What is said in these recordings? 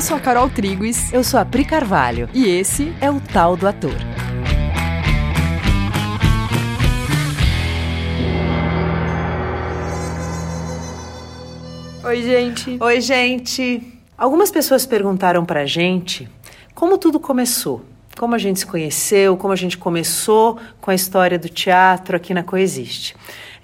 Eu sou a Carol Triguis. Eu sou a Pri Carvalho. E esse é o Tal do Ator. Oi, gente. Oi, gente. Algumas pessoas perguntaram pra gente como tudo começou. Como a gente se conheceu, como a gente começou com a história do teatro aqui na Coexiste.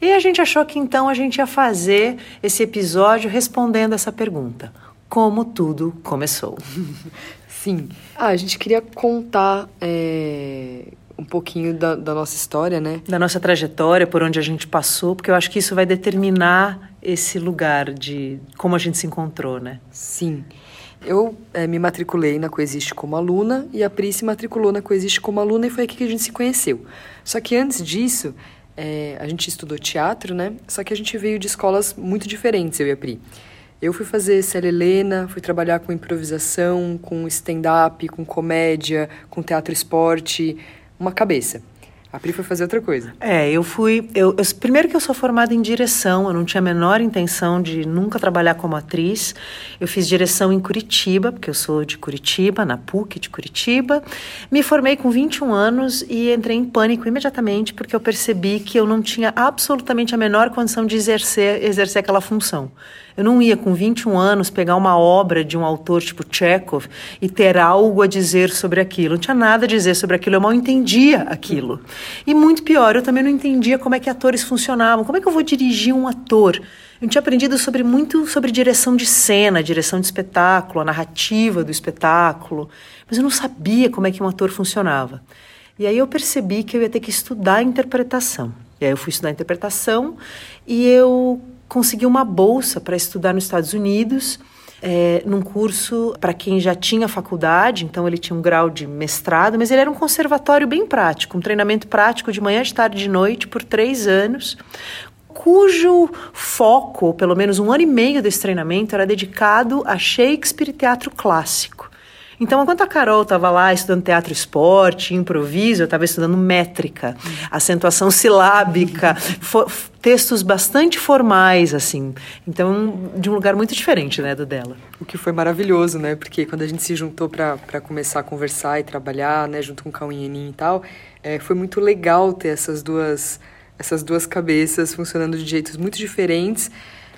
E a gente achou que então a gente ia fazer esse episódio respondendo essa pergunta: como tudo começou? Sim. Ah, a gente queria contar é, um pouquinho da, da, nossa história, né? Da nossa trajetória, por onde a gente passou, porque eu acho que isso vai determinar esse lugar de como a gente se encontrou, né? Sim. Eu é, me matriculei na Coexiste como aluna e a Pri se matriculou na Coexiste como aluna e foi aqui que a gente se conheceu. Só que antes disso, é, a gente estudou teatro, né? Só que a gente veio de escolas muito diferentes, eu e a Pri. Eu fui fazer Célia Helena, fui trabalhar com improvisação, com stand-up, com comédia, com teatro esporte, uma cabeça. A Pri foi fazer outra coisa. É, eu fui. Eu, eu, primeiro que eu sou formada em direção, eu não tinha a menor intenção de nunca trabalhar como atriz. Eu fiz direção em Curitiba, porque eu sou de Curitiba, na PUC de Curitiba. Me formei com 21 anos e entrei em pânico imediatamente, porque eu percebi que eu não tinha absolutamente a menor condição de exercer, exercer aquela função. Eu não ia, com 21 anos, pegar uma obra de um autor tipo Chekhov e ter algo a dizer sobre aquilo. Não tinha nada a dizer sobre aquilo, eu mal entendia aquilo. E muito pior, eu também não entendia como é que atores funcionavam. Como é que eu vou dirigir um ator? Eu tinha aprendido sobre muito sobre direção de cena, direção de espetáculo, a narrativa do espetáculo, mas eu não sabia como é que um ator funcionava. E aí eu percebi que eu ia ter que estudar interpretação. E aí eu fui estudar interpretação e eu consegui uma bolsa para estudar nos Estados Unidos. É, num curso para quem já tinha faculdade, então ele tinha um grau de mestrado, mas ele era um conservatório bem prático, um treinamento prático de manhã, de tarde e de noite por três anos, cujo foco, pelo menos um ano e meio desse treinamento, era dedicado a Shakespeare e teatro clássico. Então, enquanto a Carol estava lá estudando teatro esporte, improviso, eu estava estudando métrica, acentuação silábica, textos bastante formais, assim. Então, de um lugar muito diferente, né, do dela. O que foi maravilhoso, né? Porque quando a gente se juntou para começar a conversar e trabalhar, né, junto com o Cauinhenin e tal, é, foi muito legal ter essas duas, essas duas cabeças funcionando de jeitos muito diferentes,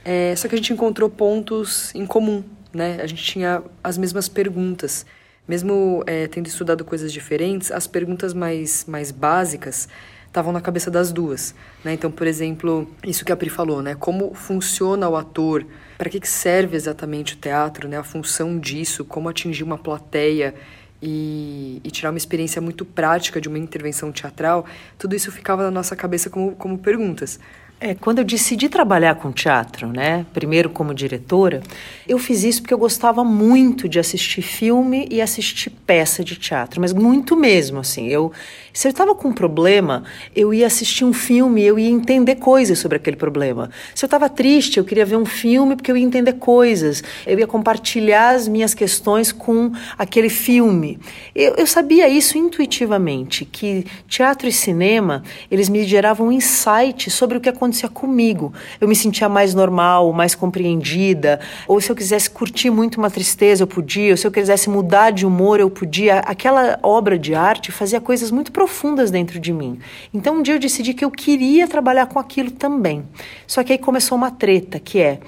é, só que a gente encontrou pontos em comum, né? A gente tinha as mesmas perguntas. Mesmo é, tendo estudado coisas diferentes, as perguntas mais, mais básicas estavam na cabeça das duas. Né? Então, por exemplo, isso que a Pri falou, né? Como funciona o ator? Para que, que serve exatamente o teatro? Né? A função disso? Como atingir uma plateia? E, e, tirar uma experiência muito prática de uma intervenção teatral, tudo isso ficava na nossa cabeça como, como perguntas. É, quando eu decidi trabalhar com teatro, né, primeiro como diretora, eu fiz isso porque eu gostava muito de assistir filme e assistir peça de teatro, mas muito mesmo, assim. Eu, se eu estava com um problema, eu ia assistir um filme, eu ia entender coisas sobre aquele problema. Se eu estava triste, eu queria ver um filme porque eu ia entender coisas. Eu ia compartilhar as minhas questões com aquele filme. Eu, eu sabia isso intuitivamente, que teatro e cinema eles me geravam insights sobre o que acontecia acontecia comigo. Eu me sentia mais normal, mais compreendida. Ou se eu quisesse curtir muito uma tristeza, eu podia. Ou se eu quisesse mudar de humor, eu podia. Aquela obra de arte fazia coisas muito profundas dentro de mim. Então um dia eu decidi que eu queria trabalhar com aquilo também. Só que aí começou uma treta, que é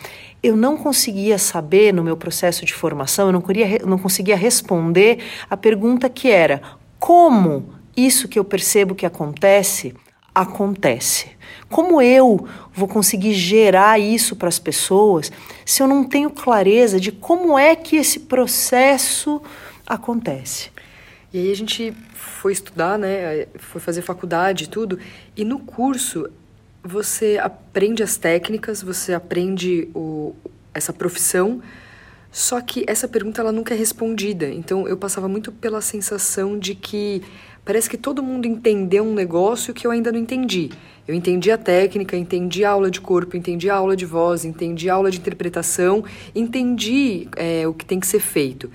eu não conseguia saber no meu processo de formação, eu não, queria, não conseguia responder a pergunta que era: como isso que eu percebo que acontece acontece? Como eu vou conseguir gerar isso para as pessoas se eu não tenho clareza de como é que esse processo acontece? E aí a gente foi estudar, né? Foi fazer faculdade e tudo. E no curso você aprende as técnicas, você aprende o, essa profissão, só que essa pergunta ela nunca é respondida. Então eu passava muito pela sensação de que parece que todo mundo entendeu um negócio que eu ainda não entendi. Eu entendi a técnica, entendi a aula de corpo, entendi a aula de voz, entendi a aula de interpretação, entendi é, o que tem que ser feito.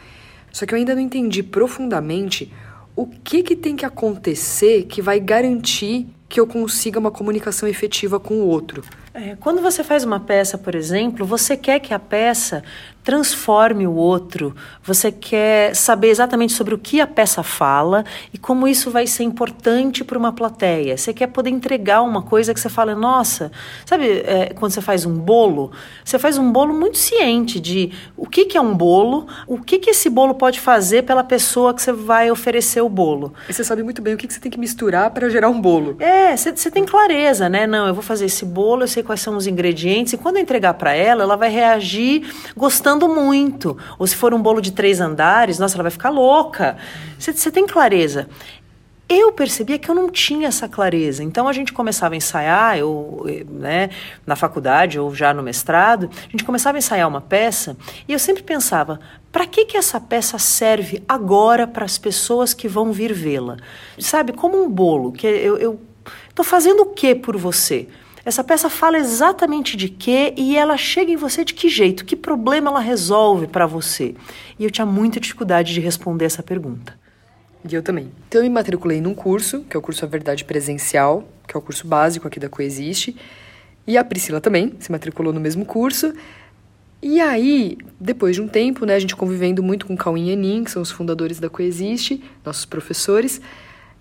Só que eu ainda não entendi profundamente o que, que tem que acontecer que vai garantir que eu consiga uma comunicação efetiva com o outro. É, quando você faz uma peça, por exemplo, você quer que a peça transforme o outro, você quer saber exatamente sobre o que a peça fala e como isso vai ser importante para uma plateia. Você quer poder entregar uma coisa que você fala, nossa, sabe é, quando você faz um bolo? Você faz um bolo muito ciente de o que, que é um bolo, o que, que esse bolo pode fazer pela pessoa que você vai oferecer o bolo. E você sabe muito bem o que, que você tem que misturar para gerar um bolo. É, você, você tem clareza, né? Não, eu vou fazer esse bolo, eu sei quais são os ingredientes e quando eu entregar para ela, ela vai reagir gostando muito. Ou se for um bolo de três andares, nossa, ela vai ficar louca. Você tem clareza. Eu percebia que eu não tinha essa clareza. Então a gente começava a ensaiar, eu, né, na faculdade ou já no mestrado, a gente começava a ensaiar uma peça e eu sempre pensava: para que, que essa peça serve agora para as pessoas que vão vir vê-la? Sabe, como um bolo, que eu estou fazendo o que por você? Essa peça fala exatamente de quê e ela chega em você de que jeito, que problema ela resolve para você. E eu tinha muita dificuldade de responder essa pergunta. E eu também. Então eu me matriculei num curso, que é o curso A Verdade Presencial, que é o curso básico aqui da Coexiste. E a Priscila também se matriculou no mesmo curso. E aí, depois de um tempo, né, a gente convivendo muito com Cauim e Enin, que são os fundadores da Coexiste, nossos professores,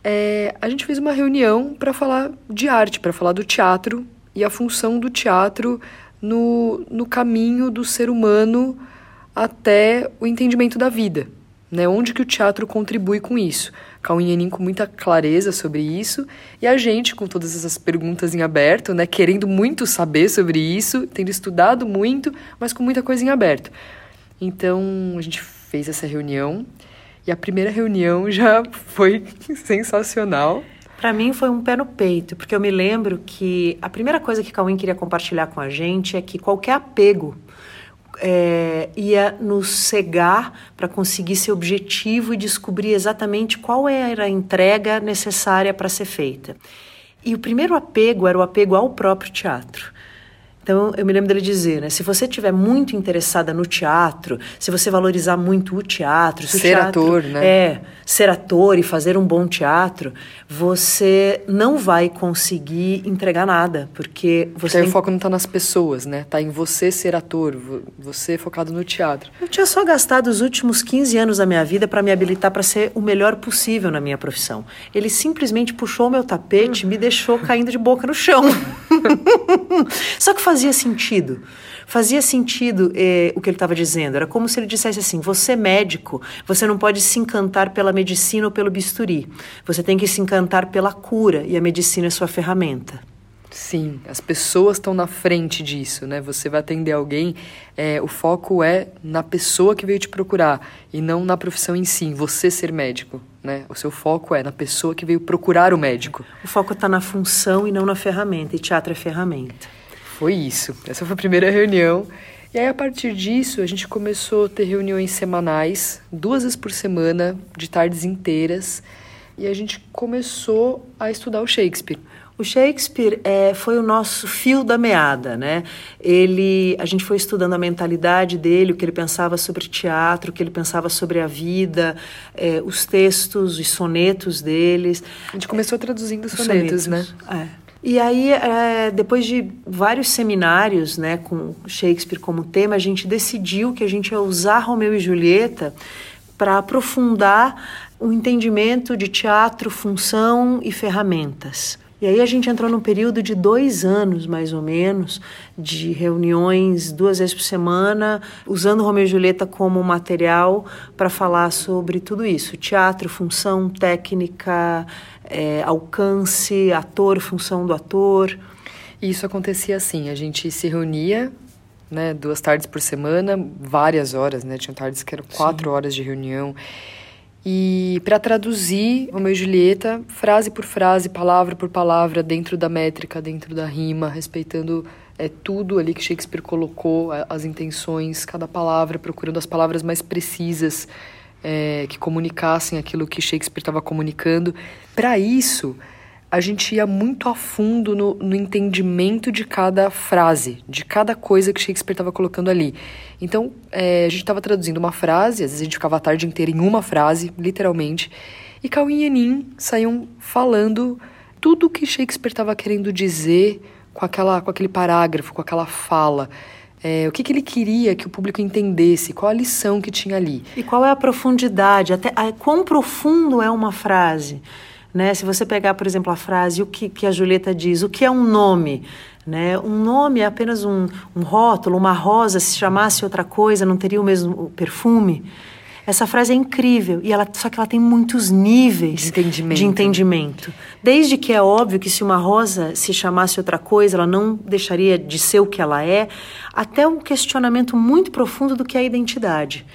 é, a gente fez uma reunião para falar de arte, para falar do teatro e a função do teatro no, no caminho do ser humano até o entendimento da vida. Né? Onde que o teatro contribui com isso? Cauim Enin com muita clareza sobre isso e a gente com todas essas perguntas em aberto, né? querendo muito saber sobre isso, tendo estudado muito, mas com muita coisa em aberto. Então a gente fez essa reunião e a primeira reunião já foi sensacional. Para mim foi um pé no peito, porque eu me lembro que a primeira coisa que Cauim queria compartilhar com a gente é que qualquer apego é, ia nos cegar para conseguir seu objetivo e descobrir exatamente qual era a entrega necessária para ser feita. E o primeiro apego era o apego ao próprio teatro. Então, eu me lembro dele dizer, né? Se você estiver muito interessada no teatro, se você valorizar muito o teatro... ser o teatro, ator, né? É, ser ator e fazer um bom teatro, você não vai conseguir entregar nada, porque você... Tem... o foco não está nas pessoas, né? Está em você ser ator, você focado no teatro. Eu tinha só gastado os últimos 15 anos da minha vida para me habilitar para ser o melhor possível na minha profissão. Ele simplesmente puxou meu tapete e me deixou caindo de boca no chão. só que fazia sentido. Fazia sentido eh, o que ele estava dizendo. Era como se ele dissesse assim: você é médico, você não pode se encantar pela medicina ou pelo bisturi. Você tem que se encantar pela cura e a medicina é sua ferramenta. Sim, as pessoas estão na frente disso, né? Você vai atender alguém, é, o foco é na pessoa que veio te procurar e não na profissão em si, você ser médico, né? O seu foco é na pessoa que veio procurar o médico. O foco está na função e não na ferramenta, e teatro é ferramenta. Foi isso. Essa foi a primeira reunião. E aí, a partir disso, a gente começou a ter reuniões semanais, duas vezes por semana, de tardes inteiras. E a gente começou a estudar o Shakespeare. O Shakespeare é, foi o nosso fio da meada, né? Ele, a gente foi estudando a mentalidade dele, o que ele pensava sobre teatro, o que ele pensava sobre a vida, é, os textos, os sonetos deles. A gente começou traduzindo sonetos, sonetos né? É. E aí, é, depois de vários seminários né, com Shakespeare como tema, a gente decidiu que a gente ia usar Romeu e Julieta para aprofundar o entendimento de teatro, função e ferramentas. E aí a gente entrou num período de dois anos, mais ou menos, de reuniões duas vezes por semana, usando Romeu e Julieta como material para falar sobre tudo isso: teatro, função, técnica, é, alcance, ator, função do ator. E isso acontecia assim: a gente se reunia né, duas tardes por semana, várias horas, né? Tinha tardes que eram quatro Sim. horas de reunião e para traduzir Romeu e Julieta, frase por frase, palavra por palavra, dentro da métrica, dentro da rima, respeitando é, tudo ali que Shakespeare colocou, as intenções, cada palavra, procurando as palavras mais precisas é, que comunicassem aquilo que Shakespeare estava comunicando. Para isso, a gente ia muito a fundo no, no entendimento de cada frase, de cada coisa que Shakespeare estava colocando ali. Então, é, a gente estava traduzindo uma frase, às vezes a gente ficava a tarde inteira em uma frase, literalmente, e Cauim e Enin saíam falando tudo o que Shakespeare estava querendo dizer com, aquela, com aquele parágrafo, com aquela fala. É, o que, que ele queria que o público entendesse? Qual a lição que tinha ali? E qual é a profundidade? Até a, quão profundo é uma frase? Né? Se você pegar, por exemplo, a frase, o que, que a Julieta diz, o que é um nome? Né? Um nome é apenas um, um rótulo, uma rosa, se chamasse outra coisa, não teria o mesmo perfume. Essa frase é incrível e ela só que ela tem muitos níveis de entendimento. de entendimento. Desde que é óbvio que se uma rosa se chamasse outra coisa, ela não deixaria de ser o que ela é, até um questionamento muito profundo do que é a identidade.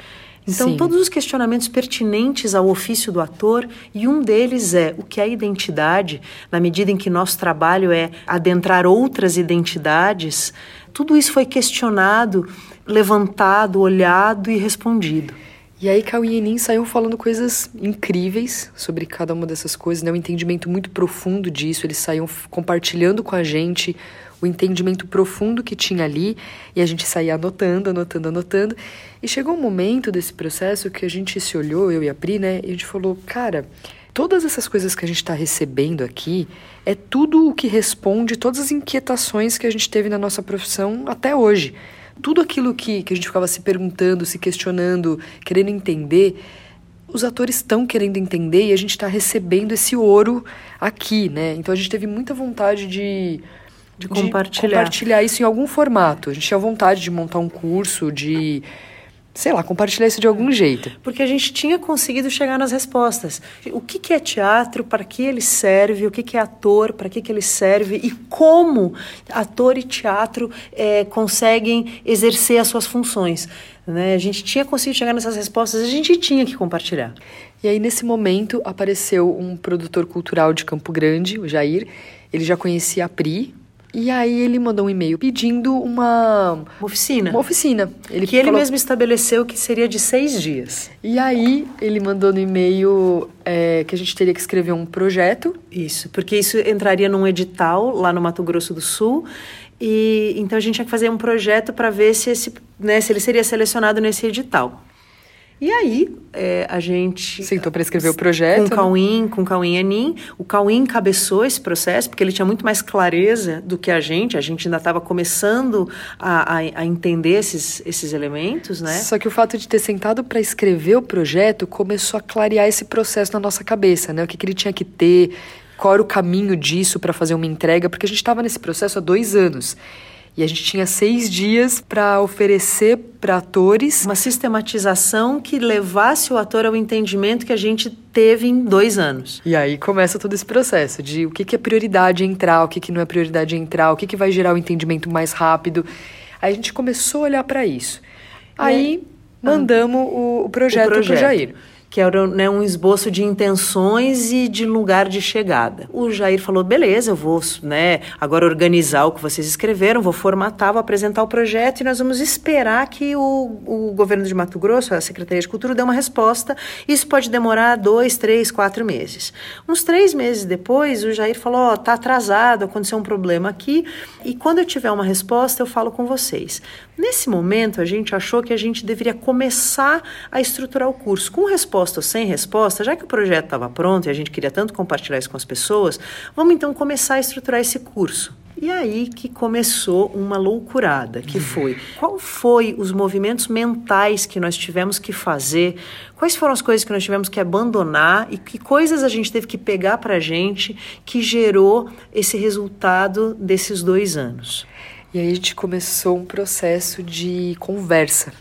Então, Sim. todos os questionamentos pertinentes ao ofício do ator, e um deles é o que é identidade, na medida em que nosso trabalho é adentrar outras identidades, tudo isso foi questionado, levantado, olhado e respondido. E aí Cauê e Enin saíram falando coisas incríveis sobre cada uma dessas coisas, né? um entendimento muito profundo disso, eles saíam compartilhando com a gente o entendimento profundo que tinha ali, e a gente saía anotando, anotando, anotando. E chegou um momento desse processo que a gente se olhou, eu e a Pri, né? E a gente falou, cara, todas essas coisas que a gente está recebendo aqui é tudo o que responde todas as inquietações que a gente teve na nossa profissão até hoje tudo aquilo que, que a gente ficava se perguntando, se questionando, querendo entender, os atores estão querendo entender e a gente está recebendo esse ouro aqui, né? Então a gente teve muita vontade de, de, compartilhar. de compartilhar isso em algum formato. A gente tinha vontade de montar um curso, de sei lá, compartilhar isso de algum jeito. Porque a gente tinha conseguido chegar nas respostas. O que, que é teatro, para que ele serve, o que, que é ator, para que, que ele serve e como ator e teatro é, conseguem exercer as suas funções. Né? A gente tinha conseguido chegar nessas respostas, a gente tinha que compartilhar. E aí, nesse momento, apareceu um produtor cultural de Campo Grande, o Jair. Ele já conhecia a Pri, e aí ele mandou um e-mail pedindo uma, uma oficina. Uma oficina. Ele que falou... ele mesmo estabeleceu que seria de seis dias. E aí ele mandou no e-mail é, que a gente teria que escrever um projeto. Isso, porque isso entraria num edital lá no Mato Grosso do Sul. E então a gente tinha que fazer um projeto para ver se, esse, né, se ele seria selecionado nesse edital. E aí, é, a gente... Sentou para escrever o projeto. Com o né? Cauim, com o Cauim Anin. O Cauim encabeçou esse processo, porque ele tinha muito mais clareza do que a gente. A gente ainda estava começando a, a, a, entender esses, esses elementos, né? Só que o fato de ter sentado para escrever o projeto começou a clarear esse processo na nossa cabeça, né? O que, que ele tinha que ter, qual era o caminho disso para fazer uma entrega, porque a gente estava nesse processo há dois anos. E a gente tinha seis dias para oferecer para atores uma sistematização que levasse o ator ao entendimento que a gente teve em dois anos. E aí começa todo esse processo de o que, que é prioridade entrar, o que, que não é prioridade entrar, o que, que vai gerar o entendimento mais rápido. Aí a gente começou a olhar para isso. Aí mandamos o, o projeto, projeto. para o Jair que era né, um esboço de intenções e de lugar de chegada. O Jair falou: beleza, eu vou né, agora organizar o que vocês escreveram, vou formatar, vou apresentar o projeto e nós vamos esperar que o, o governo de Mato Grosso, a Secretaria de Cultura, dê uma resposta. Isso pode demorar dois, três, quatro meses. Uns três meses depois, o Jair falou: oh, tá atrasado, aconteceu um problema aqui e quando eu tiver uma resposta, eu falo com vocês. Nesse momento, a gente achou que a gente deveria começar a estruturar o curso com resposta ou sem resposta, já que o projeto estava pronto e a gente queria tanto compartilhar isso com as pessoas, vamos então começar a estruturar esse curso. E aí que começou uma loucurada, que foi qual foi os movimentos mentais que nós tivemos que fazer, quais foram as coisas que nós tivemos que abandonar e que coisas a gente teve que pegar para a gente que gerou esse resultado desses dois anos. E aí a gente começou um processo de conversa,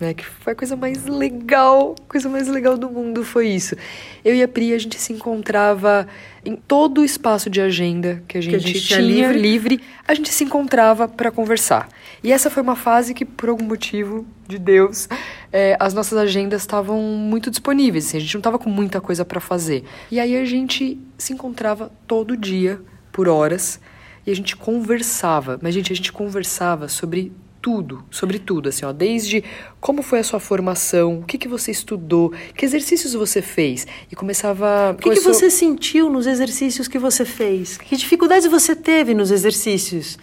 né? Que foi a coisa mais legal, coisa mais legal do mundo foi isso. Eu e a Pri, a gente se encontrava em todo o espaço de agenda que a gente, que a gente tinha, livre. livre, a gente se encontrava para conversar. E essa foi uma fase que, por algum motivo de Deus, é, as nossas agendas estavam muito disponíveis. Assim, a gente não estava com muita coisa para fazer. E aí a gente se encontrava todo dia, por horas, e a gente conversava. Mas, gente, a gente conversava sobre tudo, sobre tudo, assim, ó, desde como foi a sua formação, o que, que você estudou, que exercícios você fez, e começava... O que, começou... que você sentiu nos exercícios que você fez? Que dificuldades você teve nos exercícios?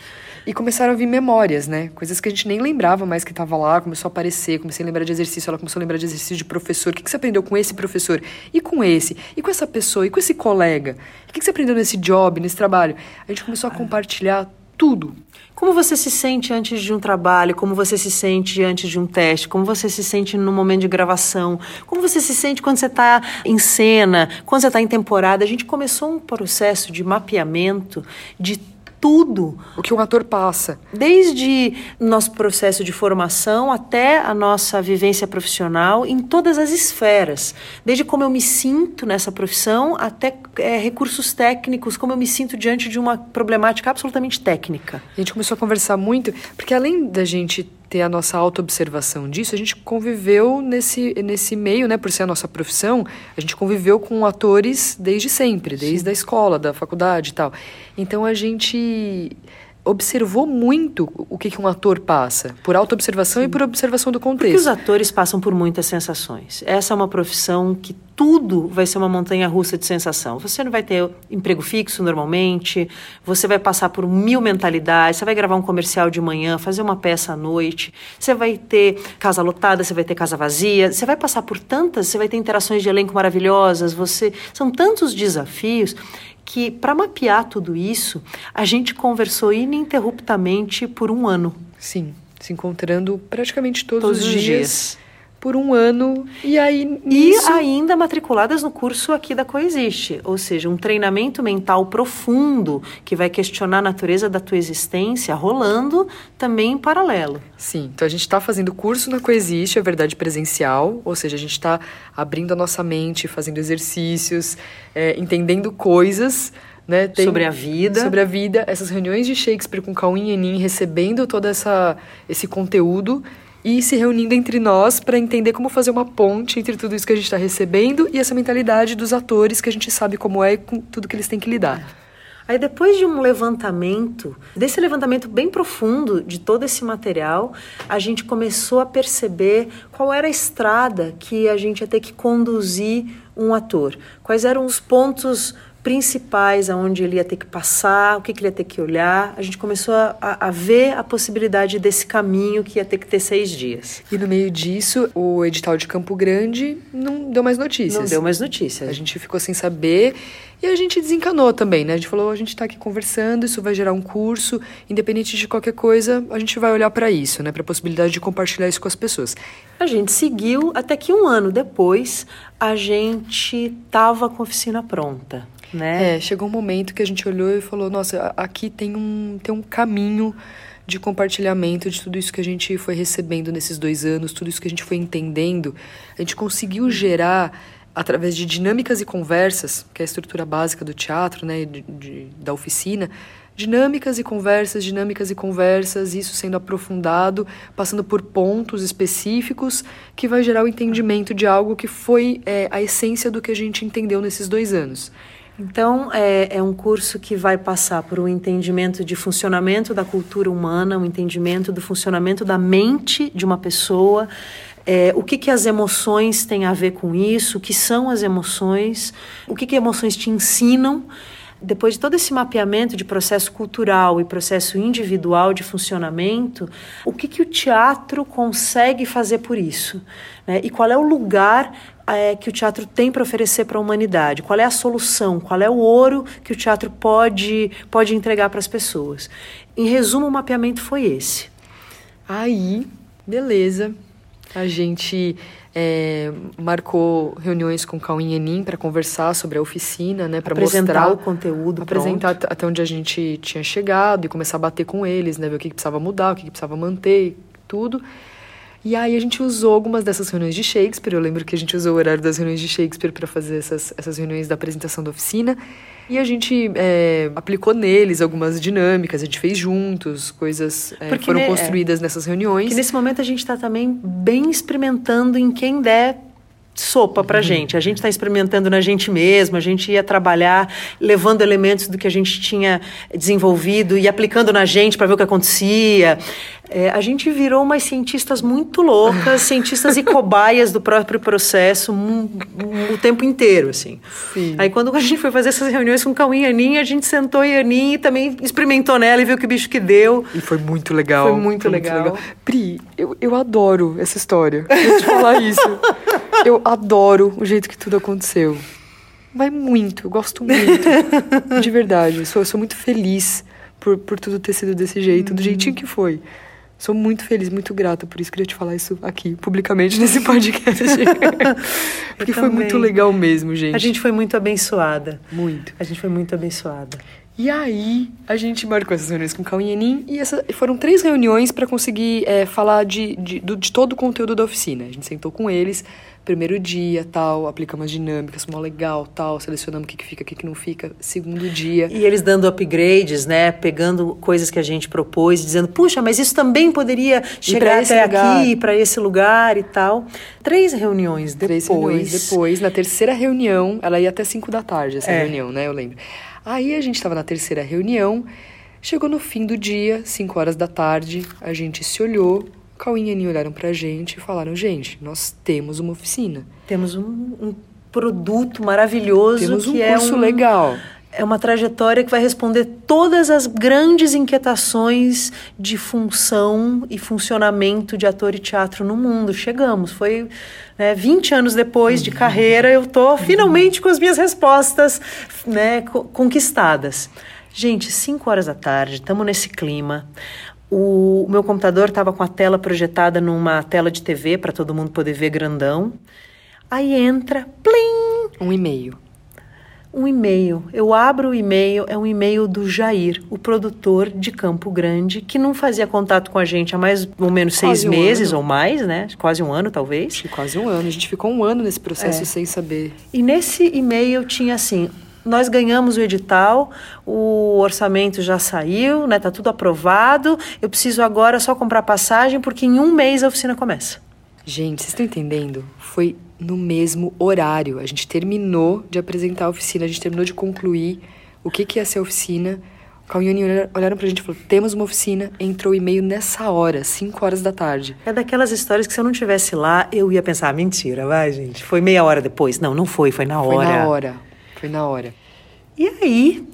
E começaram a vir memórias, né? Coisas que a gente nem lembrava mais que estava lá, começou a aparecer, comecei a lembrar de exercício, ela começou a lembrar de exercício de professor. O que, que você aprendeu com esse professor? E com esse? E com essa pessoa? E com esse colega? O que, que você aprendeu nesse job, nesse trabalho? A gente começou a compartilhar tudo. Como você se sente antes de um trabalho? Como você se sente antes de um teste? Como você se sente no momento de gravação? Como você se sente quando você está em cena? Quando você está em temporada? A gente começou um processo de mapeamento de tudo. O que um ator passa. Desde nosso processo de formação até a nossa vivência profissional em todas as esferas. Desde como eu me sinto nessa profissão até é, recursos técnicos, como eu me sinto diante de uma problemática absolutamente técnica. A gente começou a conversar muito, porque além da gente ter a nossa autoobservação disso, a gente conviveu nesse, nesse meio, né, por ser a nossa profissão, a gente conviveu com atores desde sempre, desde Sim. a escola, da faculdade e tal. Então a gente observou muito o que, que um ator passa, por autoobservação e por observação do contexto. Porque os atores passam por muitas sensações. Essa é uma profissão que tudo vai ser uma montanha russa de sensação. Você não vai ter emprego fixo normalmente, você vai passar por mil mentalidades, você vai gravar um comercial de manhã, fazer uma peça à noite, você vai ter casa lotada, você vai ter casa vazia, você vai passar por tantas, você vai ter interações de elenco maravilhosas, você são tantos desafios que, para mapear tudo isso, a gente conversou ininterruptamente por um ano. Sim, se encontrando praticamente todos, todos os dias. dias por um ano e aí nisso... e ainda matriculadas no curso aqui da Coexiste, ou seja, um treinamento mental profundo que vai questionar a natureza da tua existência rolando também em paralelo. Sim, então a gente está fazendo curso na Coexiste, é verdade presencial, ou seja, a gente está abrindo a nossa mente, fazendo exercícios, é, entendendo coisas né, tem, sobre a vida. Sobre a vida, essas reuniões de Shakespeare com Cauim e Enin recebendo todo essa, esse conteúdo e se reunindo entre nós para entender como fazer uma ponte entre tudo isso que a gente está recebendo e essa mentalidade dos atores que a gente sabe como é e com tudo que eles têm que lidar. Aí depois de um levantamento, desse levantamento bem profundo de todo esse material, a gente começou a perceber qual era a estrada que a gente ia ter que conduzir um ator. Quais eram os pontos principais aonde ele ia ter que passar, o que, que ele ia ter que olhar. A gente começou a, a, ver a possibilidade desse caminho que ia ter que ter seis dias. E no meio disso, o edital de Campo Grande não deu mais notícias. Não deu mais notícias. A gente ficou sem saber e a gente desencanou também, né? A gente falou, a gente está aqui conversando, isso vai gerar um curso, independente de qualquer coisa, a gente vai olhar para isso, né? Para a possibilidade de compartilhar isso com as pessoas. A gente seguiu até que um ano depois a gente tava com a oficina pronta né? É, chegou um momento que a gente olhou e falou, nossa, aqui tem um, tem um caminho de compartilhamento de tudo isso que a gente foi recebendo nesses dois anos, tudo isso que a gente foi entendendo. A gente conseguiu gerar, através de dinâmicas e conversas, que é a estrutura básica do teatro, né, de, de, da oficina, dinâmicas e conversas, dinâmicas e conversas, isso sendo aprofundado, passando por pontos específicos, que vai gerar o entendimento de algo que foi é, a essência do que a gente entendeu nesses dois anos. Então, é, é, um curso que vai passar por um entendimento de funcionamento da cultura humana, um entendimento do funcionamento da mente de uma pessoa, é, o que, que as emoções têm a ver com isso, o que são as emoções, o que, que emoções te ensinam. Depois de todo esse mapeamento de processo cultural e processo individual de funcionamento, o que, que o teatro consegue fazer por isso? Né? E qual é o lugar é, que o teatro tem para oferecer para a humanidade? Qual é a solução? Qual é o ouro que o teatro pode, pode entregar para as pessoas? Em resumo, o mapeamento foi esse. Aí, beleza. A gente é, marcou reuniões com Cauim Enim para conversar sobre a oficina, né, para mostrar o conteúdo, apresentar pronto. até onde a gente tinha chegado e começar a bater com eles, né, ver o que, que precisava mudar, o que, que precisava manter, tudo. E aí a gente usou algumas dessas reuniões de Shakespeare. Eu lembro que a gente usou o horário das reuniões de Shakespeare para fazer essas, essas reuniões da apresentação da oficina. E a gente é, aplicou neles algumas dinâmicas, a gente fez juntos, coisas é, foram construídas é, nessas reuniões. Que nesse momento a gente está também bem experimentando em quem der sopa para uhum. gente. A gente está experimentando na gente mesmo, a gente ia trabalhar levando elementos do que a gente tinha desenvolvido e aplicando na gente para ver o que acontecia. É, a gente virou umas cientistas muito loucas, cientistas e cobaias do próprio processo um, um, o tempo inteiro, assim. Sim. Aí quando a gente foi fazer essas reuniões com Cauim e Aninha, a gente sentou e Aninha e também experimentou nela e viu que bicho que deu. E foi muito legal. Foi muito, foi legal. muito legal. Pri, eu, eu adoro essa história. Vou te falar isso. Eu adoro o jeito que tudo aconteceu. Vai muito, eu gosto muito. de verdade. Eu sou, eu sou muito feliz por, por tudo ter sido desse jeito, do jeitinho que foi. Sou muito feliz, muito grata, por isso queria te falar isso aqui, publicamente, nesse podcast. Porque foi muito legal mesmo, gente. A gente foi muito abençoada. Muito. A gente foi muito abençoada. E aí, a gente marcou essas reuniões com o Cauê e e essa, foram três reuniões para conseguir é, falar de, de, de, todo o conteúdo da oficina. A gente sentou com eles, primeiro dia, tal, aplicamos as dinâmicas, mó legal, tal, selecionamos o que, que fica, o que, que não fica. Segundo dia. E eles dando upgrades, né? Pegando coisas que a gente propôs, dizendo, puxa, mas isso também poderia chegar até lugar. aqui, para esse lugar e tal. Três reuniões depois. Três reuniões depois. Na terceira reunião, ela ia até cinco da tarde, essa é. reunião, né? Eu lembro. Aí a gente estava na terceira reunião, chegou no fim do dia, 5 horas da tarde, a gente se olhou, Cauê e Aninha olharam pra gente e falaram: gente, nós temos uma oficina. Temos um, um produto maravilhoso. Temos um que curso é um, legal. É uma trajetória que vai responder todas as grandes inquietações de função e funcionamento de ator e teatro no mundo. Chegamos, foi né, 20 anos depois de carreira, eu tô finalmente com as minhas respostas né, conquistadas. Gente, 5 horas da tarde, estamos nesse clima. O, o meu computador estava com a tela projetada numa tela de TV para todo mundo poder ver grandão. Aí entra, plim! Um e-mail um e-mail. Eu abro o e-mail, é um e-mail do Jair, o produtor de Campo Grande, que não fazia contato com a gente há mais ou menos quase seis um meses ano. ou mais, né? Quase um ano, talvez. Acho que quase um ano. A gente ficou um ano nesse processo é. sem saber. E nesse e-mail tinha assim: nós ganhamos o edital, o orçamento já saiu, né? Tá tudo aprovado. Eu preciso agora só comprar passagem porque em um mês a oficina começa. Gente, vocês estão entendendo? Foi no mesmo horário. A gente terminou de apresentar a oficina, a gente terminou de concluir o que, que ia ser a oficina. O Cauê e olharam pra gente e falaram: temos uma oficina. Entrou o e-mail nessa hora, 5 horas da tarde. É daquelas histórias que se eu não tivesse lá, eu ia pensar: mentira, vai, gente. Foi meia hora depois. Não, não foi, foi na hora. Foi na hora. Foi na hora. E aí,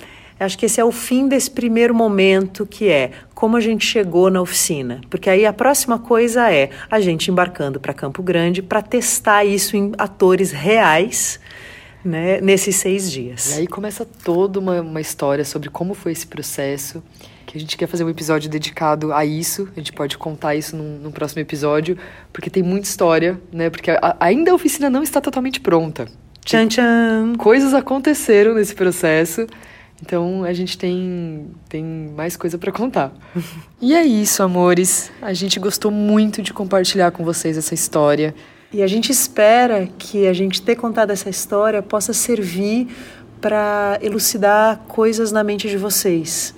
Acho que esse é o fim desse primeiro momento, que é como a gente chegou na oficina. Porque aí a próxima coisa é a gente embarcando para Campo Grande para testar isso em atores reais. Né, nesses seis dias. E aí começa toda uma, uma história sobre como foi esse processo, que a gente quer fazer um episódio dedicado a isso. A gente pode contar isso num, num próximo episódio, porque tem muita história, né? Porque a, ainda a oficina não está totalmente pronta. Tchan, tchan. Coisas aconteceram nesse processo. Então a gente tem, tem mais coisa para contar. e é isso, amores. A gente gostou muito de compartilhar com vocês essa história. E a gente espera que a gente ter contado essa história possa servir para elucidar coisas na mente de vocês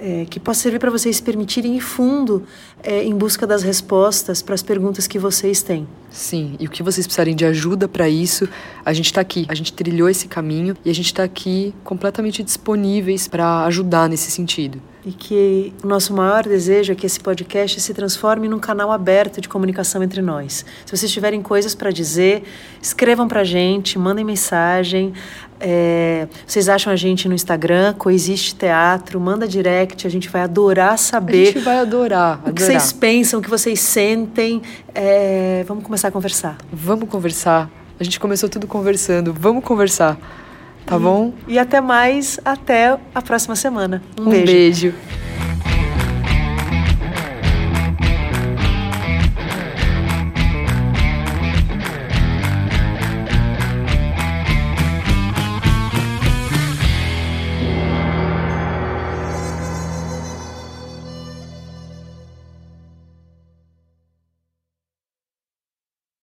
é, que possa servir para vocês permitirem ir fundo é, em busca das respostas para as perguntas que vocês têm. Sim, e o que vocês precisarem de ajuda para isso, a gente está aqui. A gente trilhou esse caminho e a gente está aqui completamente disponíveis para ajudar nesse sentido. E que o nosso maior desejo é que esse podcast se transforme num canal aberto de comunicação entre nós. Se vocês tiverem coisas para dizer, escrevam para a gente, mandem mensagem. É, vocês acham a gente no Instagram, Coexiste Teatro, manda direct, a gente vai adorar saber. A gente vai adorar. adorar. O que vocês pensam, o que vocês sentem. É, vamos começar a conversar. Vamos conversar. A gente começou tudo conversando. Vamos conversar. Tá bom? E até mais, até a próxima semana. Um, um beijo. beijo.